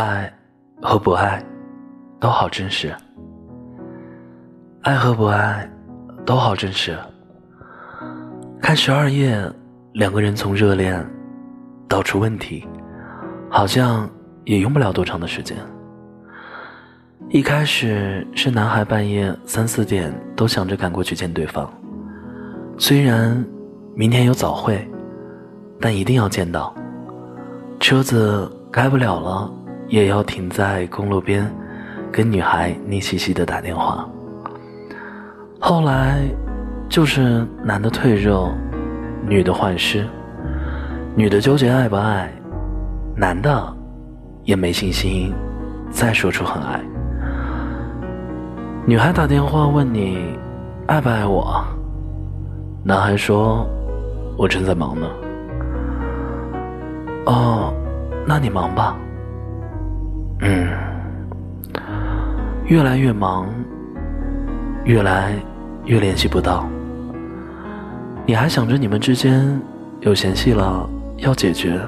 爱和不爱都好真实，爱和不爱都好真实。看十二夜，两个人从热恋到出问题，好像也用不了多长的时间。一开始是男孩半夜三四点都想着赶过去见对方，虽然明天有早会，但一定要见到。车子开不了了。也要停在公路边，跟女孩腻兮兮的打电话。后来，就是男的退热，女的换湿，女的纠结爱不爱，男的也没信心再说出很爱。女孩打电话问你爱不爱我，男孩说：“我正在忙呢。”哦，那你忙吧。嗯，越来越忙，越来越联系不到。你还想着你们之间有嫌隙了要解决，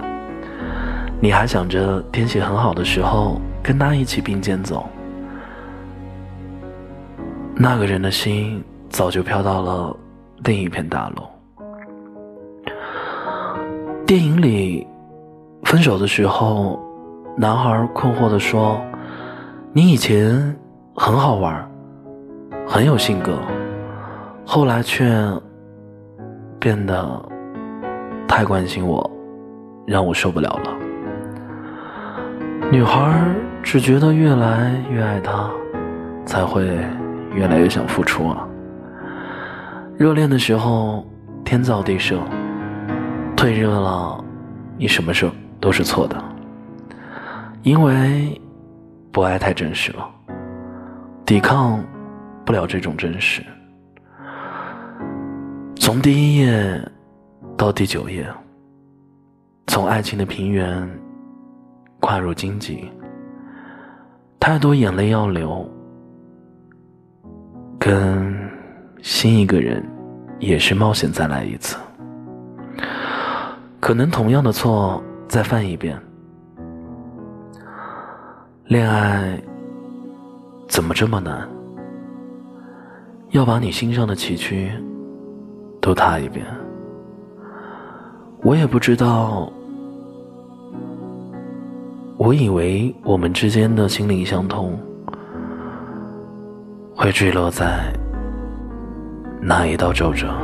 你还想着天气很好的时候跟他一起并肩走。那个人的心早就飘到了另一片大陆。电影里分手的时候。男孩困惑地说：“你以前很好玩，很有性格，后来却变得太关心我，让我受不了了。”女孩只觉得越来越爱他，才会越来越想付出啊。热恋的时候天造地设，退热了，你什么事都是错的。因为不爱太真实了，抵抗不了这种真实。从第一页到第九页，从爱情的平原跨入荆棘，太多眼泪要流，跟新一个人也是冒险再来一次，可能同样的错再犯一遍。恋爱怎么这么难？要把你心上的崎岖都踏一遍。我也不知道，我以为我们之间的心灵相通，会坠落在哪一道皱褶。